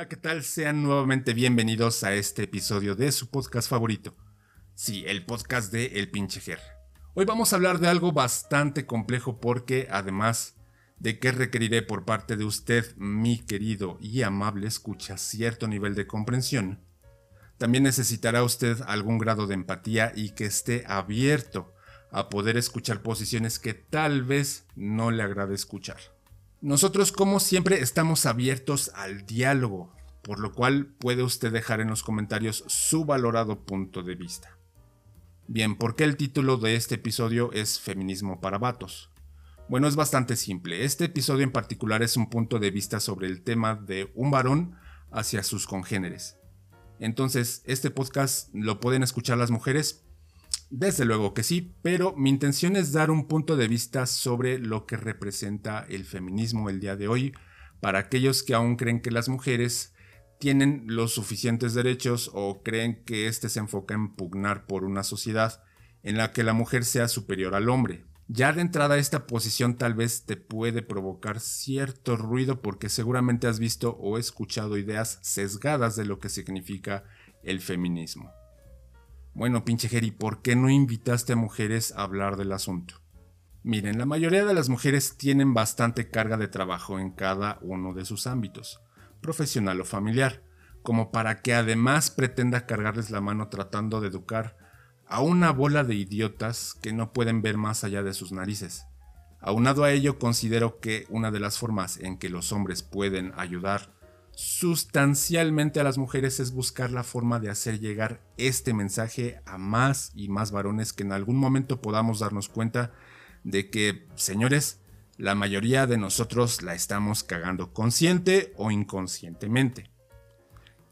Hola, ¿qué tal? Sean nuevamente bienvenidos a este episodio de su podcast favorito. Sí, el podcast de El Pinche Ger. Hoy vamos a hablar de algo bastante complejo porque además de que requeriré por parte de usted, mi querido y amable escucha, cierto nivel de comprensión, también necesitará usted algún grado de empatía y que esté abierto a poder escuchar posiciones que tal vez no le agrade escuchar. Nosotros como siempre estamos abiertos al diálogo, por lo cual puede usted dejar en los comentarios su valorado punto de vista. Bien, ¿por qué el título de este episodio es Feminismo para Vatos? Bueno, es bastante simple. Este episodio en particular es un punto de vista sobre el tema de un varón hacia sus congéneres. Entonces, este podcast lo pueden escuchar las mujeres, desde luego que sí, pero mi intención es dar un punto de vista sobre lo que representa el feminismo el día de hoy para aquellos que aún creen que las mujeres tienen los suficientes derechos o creen que éste se enfoca en pugnar por una sociedad en la que la mujer sea superior al hombre. Ya de entrada esta posición tal vez te puede provocar cierto ruido porque seguramente has visto o escuchado ideas sesgadas de lo que significa el feminismo. Bueno, pinche Jerry, ¿por qué no invitaste a mujeres a hablar del asunto? Miren, la mayoría de las mujeres tienen bastante carga de trabajo en cada uno de sus ámbitos, profesional o familiar, como para que además pretenda cargarles la mano tratando de educar a una bola de idiotas que no pueden ver más allá de sus narices. Aunado a ello, considero que una de las formas en que los hombres pueden ayudar sustancialmente a las mujeres es buscar la forma de hacer llegar este mensaje a más y más varones que en algún momento podamos darnos cuenta de que, señores, la mayoría de nosotros la estamos cagando consciente o inconscientemente.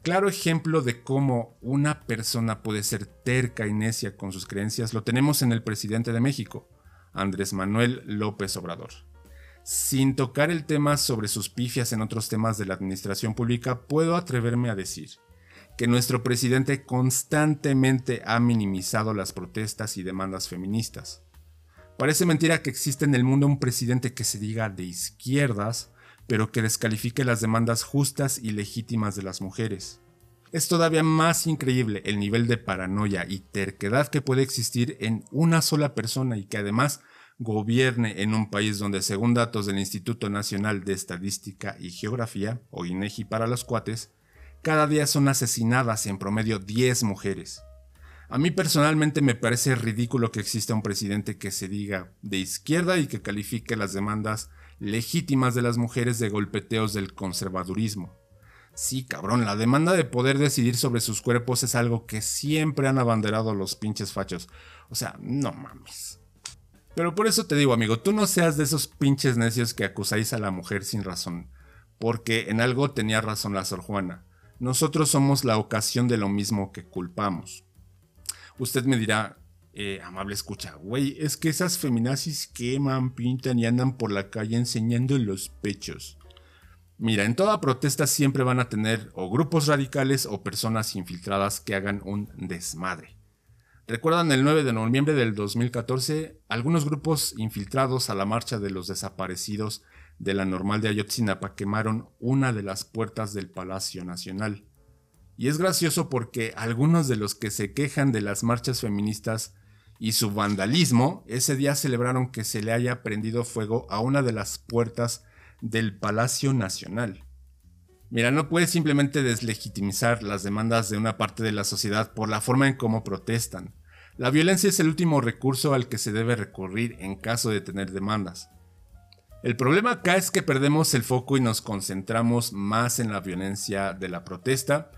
Claro ejemplo de cómo una persona puede ser terca y necia con sus creencias lo tenemos en el presidente de México, Andrés Manuel López Obrador. Sin tocar el tema sobre sus pifias en otros temas de la administración pública, puedo atreverme a decir que nuestro presidente constantemente ha minimizado las protestas y demandas feministas. Parece mentira que existe en el mundo un presidente que se diga de izquierdas, pero que descalifique las demandas justas y legítimas de las mujeres. Es todavía más increíble el nivel de paranoia y terquedad que puede existir en una sola persona y que además gobierne en un país donde, según datos del Instituto Nacional de Estadística y Geografía, o INEGI para los cuates, cada día son asesinadas en promedio 10 mujeres. A mí personalmente me parece ridículo que exista un presidente que se diga de izquierda y que califique las demandas legítimas de las mujeres de golpeteos del conservadurismo. Sí, cabrón, la demanda de poder decidir sobre sus cuerpos es algo que siempre han abanderado los pinches fachos. O sea, no mames. Pero por eso te digo, amigo, tú no seas de esos pinches necios que acusáis a la mujer sin razón, porque en algo tenía razón la Sor Juana. Nosotros somos la ocasión de lo mismo que culpamos. Usted me dirá, eh, amable escucha, güey, es que esas feminazis queman, pintan y andan por la calle enseñando los pechos. Mira, en toda protesta siempre van a tener o grupos radicales o personas infiltradas que hagan un desmadre. ¿Recuerdan el 9 de noviembre del 2014? Algunos grupos infiltrados a la marcha de los desaparecidos de la normal de Ayotzinapa quemaron una de las puertas del Palacio Nacional. Y es gracioso porque algunos de los que se quejan de las marchas feministas y su vandalismo, ese día celebraron que se le haya prendido fuego a una de las puertas del Palacio Nacional. Mira, no puedes simplemente deslegitimizar las demandas de una parte de la sociedad por la forma en cómo protestan. La violencia es el último recurso al que se debe recurrir en caso de tener demandas. El problema acá es que perdemos el foco y nos concentramos más en la violencia de la protesta,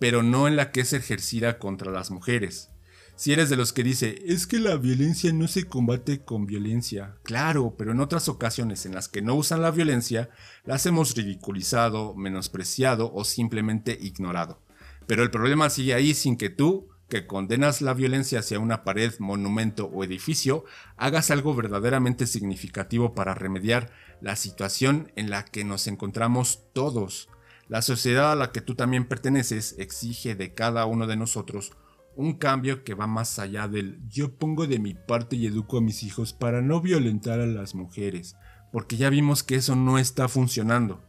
pero no en la que es ejercida contra las mujeres. Si eres de los que dice, es que la violencia no se combate con violencia. Claro, pero en otras ocasiones en las que no usan la violencia, las hemos ridiculizado, menospreciado o simplemente ignorado. Pero el problema sigue ahí sin que tú, que condenas la violencia hacia una pared, monumento o edificio, hagas algo verdaderamente significativo para remediar la situación en la que nos encontramos todos. La sociedad a la que tú también perteneces exige de cada uno de nosotros un cambio que va más allá del yo pongo de mi parte y educo a mis hijos para no violentar a las mujeres, porque ya vimos que eso no está funcionando.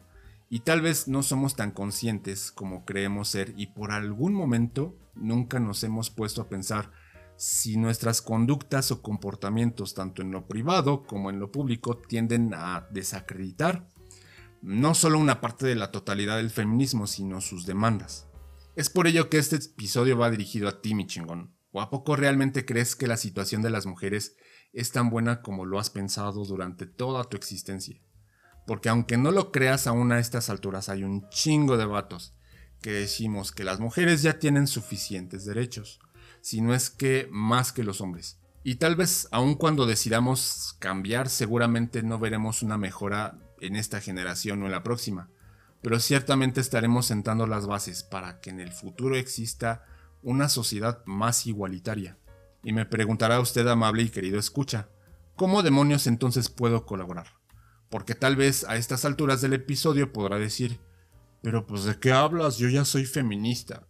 Y tal vez no somos tan conscientes como creemos ser y por algún momento nunca nos hemos puesto a pensar si nuestras conductas o comportamientos tanto en lo privado como en lo público tienden a desacreditar no solo una parte de la totalidad del feminismo, sino sus demandas. Es por ello que este episodio va dirigido a ti, mi chingón. ¿O a poco realmente crees que la situación de las mujeres es tan buena como lo has pensado durante toda tu existencia? Porque aunque no lo creas aún a estas alturas hay un chingo de vatos que decimos que las mujeres ya tienen suficientes derechos, si no es que más que los hombres. Y tal vez aun cuando decidamos cambiar seguramente no veremos una mejora en esta generación o en la próxima, pero ciertamente estaremos sentando las bases para que en el futuro exista una sociedad más igualitaria. Y me preguntará usted, amable y querido escucha, ¿cómo demonios entonces puedo colaborar? Porque tal vez a estas alturas del episodio podrá decir, pero pues de qué hablas, yo ya soy feminista.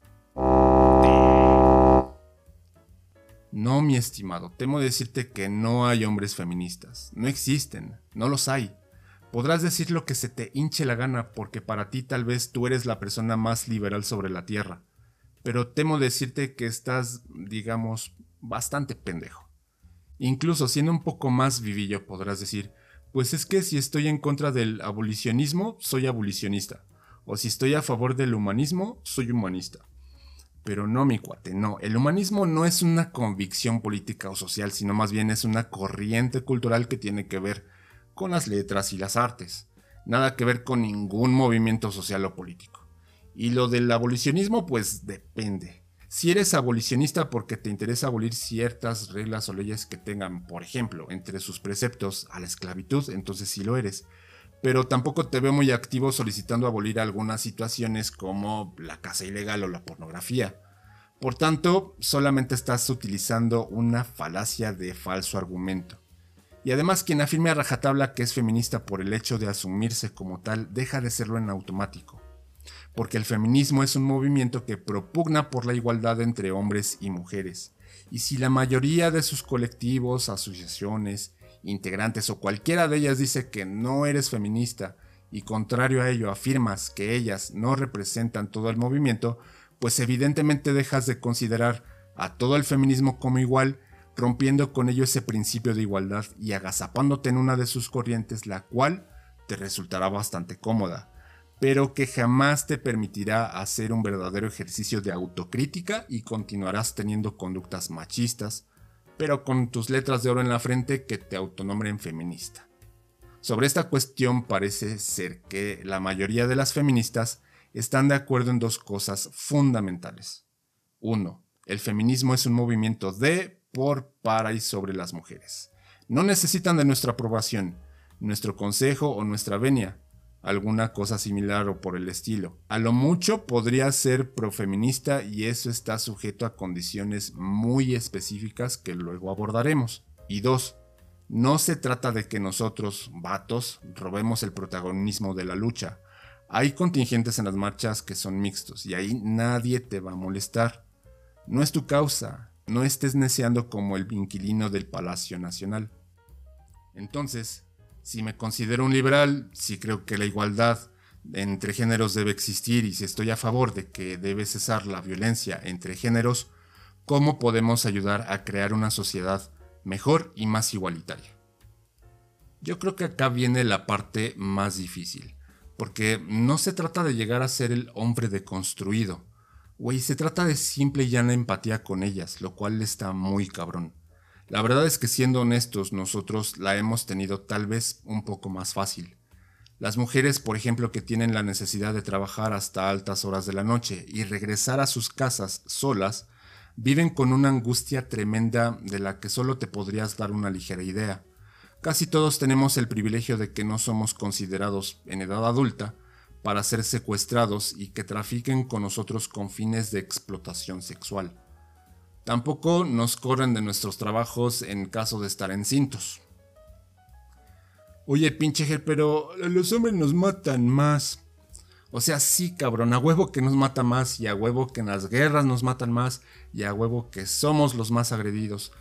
No, mi estimado, temo decirte que no hay hombres feministas. No existen, no los hay. Podrás decir lo que se te hinche la gana porque para ti tal vez tú eres la persona más liberal sobre la tierra, pero temo decirte que estás, digamos, bastante pendejo. Incluso siendo un poco más vivillo podrás decir, pues es que si estoy en contra del abolicionismo, soy abolicionista, o si estoy a favor del humanismo, soy humanista. Pero no, mi cuate, no. El humanismo no es una convicción política o social, sino más bien es una corriente cultural que tiene que ver con las letras y las artes, nada que ver con ningún movimiento social o político. Y lo del abolicionismo pues depende. Si eres abolicionista porque te interesa abolir ciertas reglas o leyes que tengan, por ejemplo, entre sus preceptos a la esclavitud, entonces sí lo eres. Pero tampoco te veo muy activo solicitando abolir algunas situaciones como la casa ilegal o la pornografía. Por tanto, solamente estás utilizando una falacia de falso argumento. Y además quien afirme a rajatabla que es feminista por el hecho de asumirse como tal deja de serlo en automático. Porque el feminismo es un movimiento que propugna por la igualdad entre hombres y mujeres. Y si la mayoría de sus colectivos, asociaciones, integrantes o cualquiera de ellas dice que no eres feminista y contrario a ello afirmas que ellas no representan todo el movimiento, pues evidentemente dejas de considerar a todo el feminismo como igual rompiendo con ello ese principio de igualdad y agazapándote en una de sus corrientes, la cual te resultará bastante cómoda, pero que jamás te permitirá hacer un verdadero ejercicio de autocrítica y continuarás teniendo conductas machistas, pero con tus letras de oro en la frente que te autonombren feminista. Sobre esta cuestión parece ser que la mayoría de las feministas están de acuerdo en dos cosas fundamentales. 1. El feminismo es un movimiento de, por, para y sobre las mujeres. No necesitan de nuestra aprobación, nuestro consejo o nuestra venia, alguna cosa similar o por el estilo. A lo mucho podría ser profeminista y eso está sujeto a condiciones muy específicas que luego abordaremos. Y dos, no se trata de que nosotros, vatos, robemos el protagonismo de la lucha. Hay contingentes en las marchas que son mixtos y ahí nadie te va a molestar. No es tu causa, no estés neceando como el inquilino del Palacio Nacional. Entonces, si me considero un liberal, si creo que la igualdad entre géneros debe existir y si estoy a favor de que debe cesar la violencia entre géneros, ¿cómo podemos ayudar a crear una sociedad mejor y más igualitaria? Yo creo que acá viene la parte más difícil, porque no se trata de llegar a ser el hombre deconstruido, Güey, se trata de simple y llana empatía con ellas, lo cual está muy cabrón. La verdad es que siendo honestos, nosotros la hemos tenido tal vez un poco más fácil. Las mujeres, por ejemplo, que tienen la necesidad de trabajar hasta altas horas de la noche y regresar a sus casas solas, viven con una angustia tremenda de la que solo te podrías dar una ligera idea. Casi todos tenemos el privilegio de que no somos considerados en edad adulta, para ser secuestrados y que trafiquen con nosotros con fines de explotación sexual. Tampoco nos corren de nuestros trabajos en caso de estar encintos. Oye, pinche pero los hombres nos matan más. O sea, sí, cabrón, a huevo que nos mata más y a huevo que en las guerras nos matan más y a huevo que somos los más agredidos.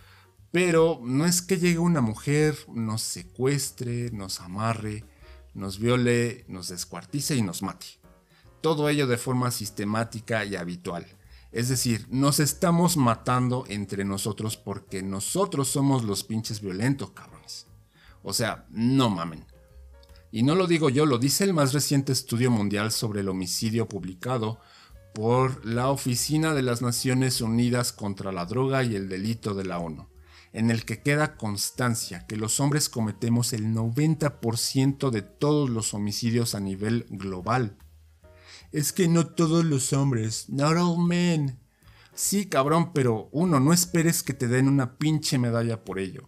Pero no es que llegue una mujer, nos secuestre, nos amarre, nos viole, nos descuartice y nos mate. Todo ello de forma sistemática y habitual. Es decir, nos estamos matando entre nosotros porque nosotros somos los pinches violentos, cabrones. O sea, no mamen. Y no lo digo yo, lo dice el más reciente estudio mundial sobre el homicidio publicado por la Oficina de las Naciones Unidas contra la Droga y el Delito de la ONU, en el que queda constancia que los hombres cometemos el 90% de todos los homicidios a nivel global. Es que no todos los hombres, not all men. Sí, cabrón, pero uno, no esperes que te den una pinche medalla por ello.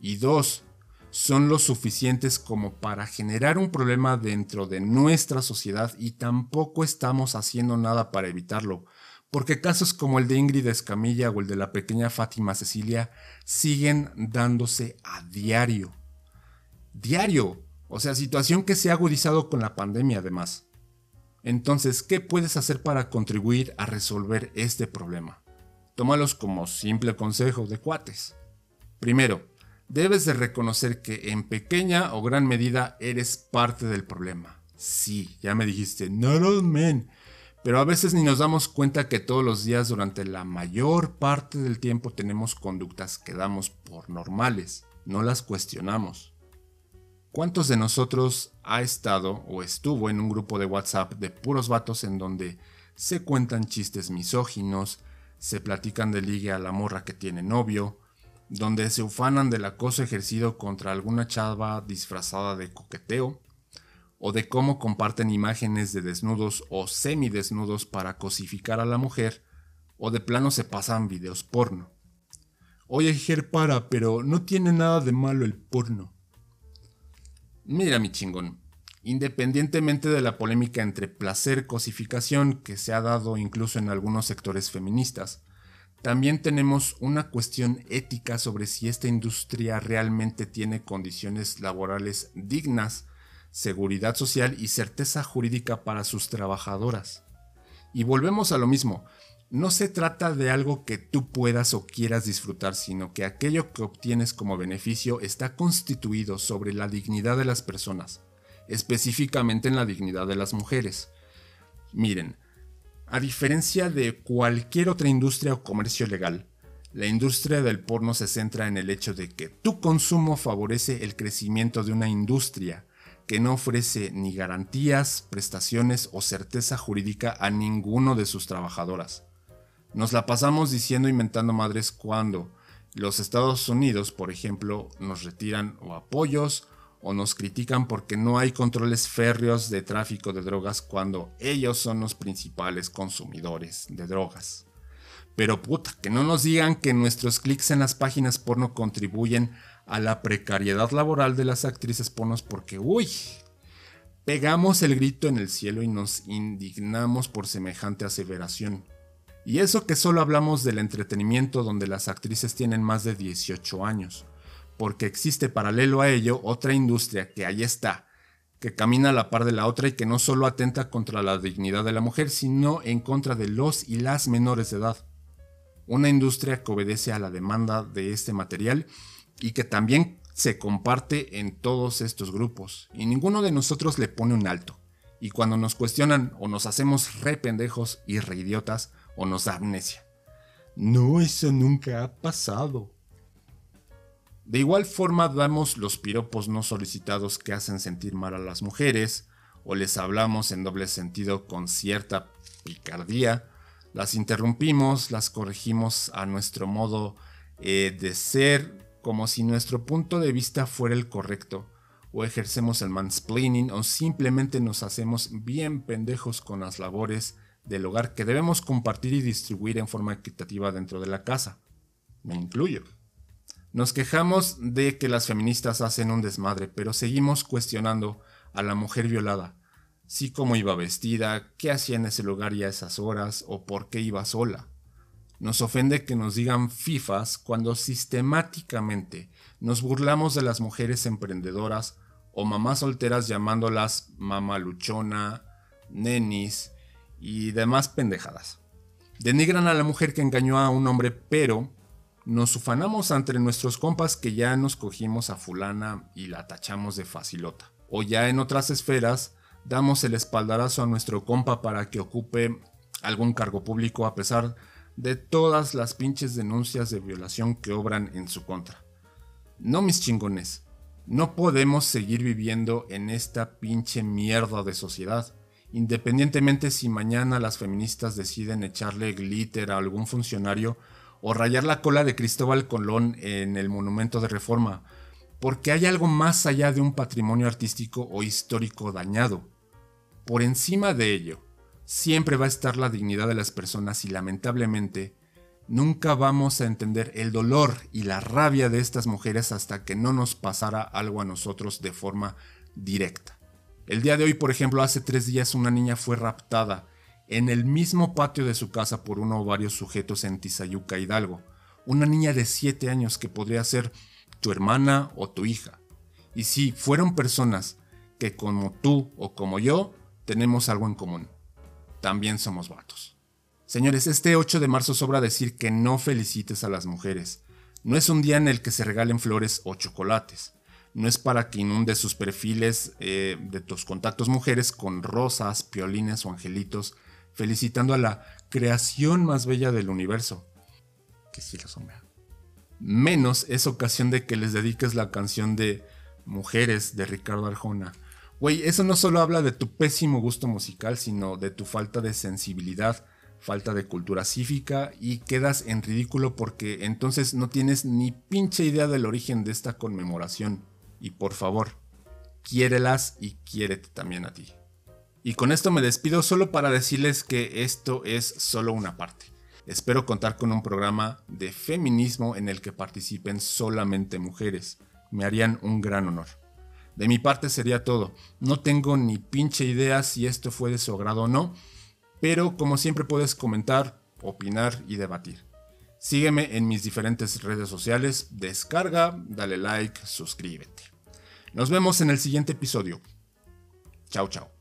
Y dos, son lo suficientes como para generar un problema dentro de nuestra sociedad y tampoco estamos haciendo nada para evitarlo, porque casos como el de Ingrid Escamilla o el de la pequeña Fátima Cecilia siguen dándose a diario. Diario. O sea, situación que se ha agudizado con la pandemia además. Entonces, ¿qué puedes hacer para contribuir a resolver este problema? Tómalos como simple consejo de cuates. Primero, debes de reconocer que en pequeña o gran medida eres parte del problema. Sí, ya me dijiste, not all men. Pero a veces ni nos damos cuenta que todos los días durante la mayor parte del tiempo tenemos conductas que damos por normales, no las cuestionamos. ¿Cuántos de nosotros ha estado o estuvo en un grupo de WhatsApp de puros vatos en donde se cuentan chistes misóginos, se platican de ligue a la morra que tiene novio, donde se ufanan del acoso ejercido contra alguna chava disfrazada de coqueteo, o de cómo comparten imágenes de desnudos o semidesnudos para cosificar a la mujer, o de plano se pasan videos porno. Oye, Ger, para, pero no tiene nada de malo el porno. Mira, mi chingón, independientemente de la polémica entre placer-cosificación que se ha dado incluso en algunos sectores feministas, también tenemos una cuestión ética sobre si esta industria realmente tiene condiciones laborales dignas, seguridad social y certeza jurídica para sus trabajadoras. Y volvemos a lo mismo, no se trata de algo que tú puedas o quieras disfrutar, sino que aquello que obtienes como beneficio está constituido sobre la dignidad de las personas, específicamente en la dignidad de las mujeres. Miren, a diferencia de cualquier otra industria o comercio legal, la industria del porno se centra en el hecho de que tu consumo favorece el crecimiento de una industria que no ofrece ni garantías, prestaciones o certeza jurídica a ninguno de sus trabajadoras. Nos la pasamos diciendo inventando madres cuando los Estados Unidos, por ejemplo, nos retiran o apoyos o nos critican porque no hay controles férreos de tráfico de drogas cuando ellos son los principales consumidores de drogas. Pero puta, que no nos digan que nuestros clics en las páginas porno contribuyen a la precariedad laboral de las actrices pornos porque, uy, pegamos el grito en el cielo y nos indignamos por semejante aseveración. Y eso que solo hablamos del entretenimiento donde las actrices tienen más de 18 años porque existe paralelo a ello otra industria que ahí está, que camina a la par de la otra y que no solo atenta contra la dignidad de la mujer, sino en contra de los y las menores de edad. Una industria que obedece a la demanda de este material y que también se comparte en todos estos grupos, y ninguno de nosotros le pone un alto. Y cuando nos cuestionan o nos hacemos re pendejos y re idiotas o nos da amnesia. No, eso nunca ha pasado. De igual forma damos los piropos no solicitados que hacen sentir mal a las mujeres, o les hablamos en doble sentido con cierta picardía, las interrumpimos, las corregimos a nuestro modo eh, de ser, como si nuestro punto de vista fuera el correcto, o ejercemos el mansplaining, o simplemente nos hacemos bien pendejos con las labores del hogar que debemos compartir y distribuir en forma equitativa dentro de la casa. Me incluyo. Nos quejamos de que las feministas hacen un desmadre, pero seguimos cuestionando a la mujer violada. Sí cómo iba vestida, qué hacía en ese lugar y a esas horas, o por qué iba sola. Nos ofende que nos digan fifas cuando sistemáticamente nos burlamos de las mujeres emprendedoras o mamás solteras llamándolas mamaluchona, nenis y demás pendejadas. Denigran a la mujer que engañó a un hombre, pero nos ufanamos entre nuestros compas que ya nos cogimos a fulana y la tachamos de facilota. o ya en otras esferas, damos el espaldarazo a nuestro compa para que ocupe algún cargo público a pesar de todas las pinches denuncias de violación que obran en su contra. No mis chingones, no podemos seguir viviendo en esta pinche mierda de sociedad, independientemente si mañana las feministas deciden echarle glitter a algún funcionario o rayar la cola de Cristóbal Colón en el monumento de reforma, porque hay algo más allá de un patrimonio artístico o histórico dañado. Por encima de ello, siempre va a estar la dignidad de las personas y lamentablemente nunca vamos a entender el dolor y la rabia de estas mujeres hasta que no nos pasara algo a nosotros de forma directa. El día de hoy, por ejemplo, hace tres días una niña fue raptada en el mismo patio de su casa por uno o varios sujetos en Tizayuca, Hidalgo. Una niña de 7 años que podría ser tu hermana o tu hija. Y si fueron personas que como tú o como yo tenemos algo en común. También somos vatos. Señores, este 8 de marzo sobra decir que no felicites a las mujeres. No es un día en el que se regalen flores o chocolates. No es para que inundes sus perfiles eh, de tus contactos mujeres con rosas, piolines o angelitos, felicitando a la creación más bella del universo. Que sí lo son, Menos es ocasión de que les dediques la canción de Mujeres de Ricardo Arjona. Güey, eso no solo habla de tu pésimo gusto musical, sino de tu falta de sensibilidad, falta de cultura cívica y quedas en ridículo porque entonces no tienes ni pinche idea del origen de esta conmemoración. Y por favor, quiérelas y quiérete también a ti. Y con esto me despido solo para decirles que esto es solo una parte. Espero contar con un programa de feminismo en el que participen solamente mujeres. Me harían un gran honor. De mi parte sería todo. No tengo ni pinche idea si esto fue de su agrado o no, pero como siempre puedes comentar, opinar y debatir. Sígueme en mis diferentes redes sociales, descarga, dale like, suscríbete. Nos vemos en el siguiente episodio. Chao, chao.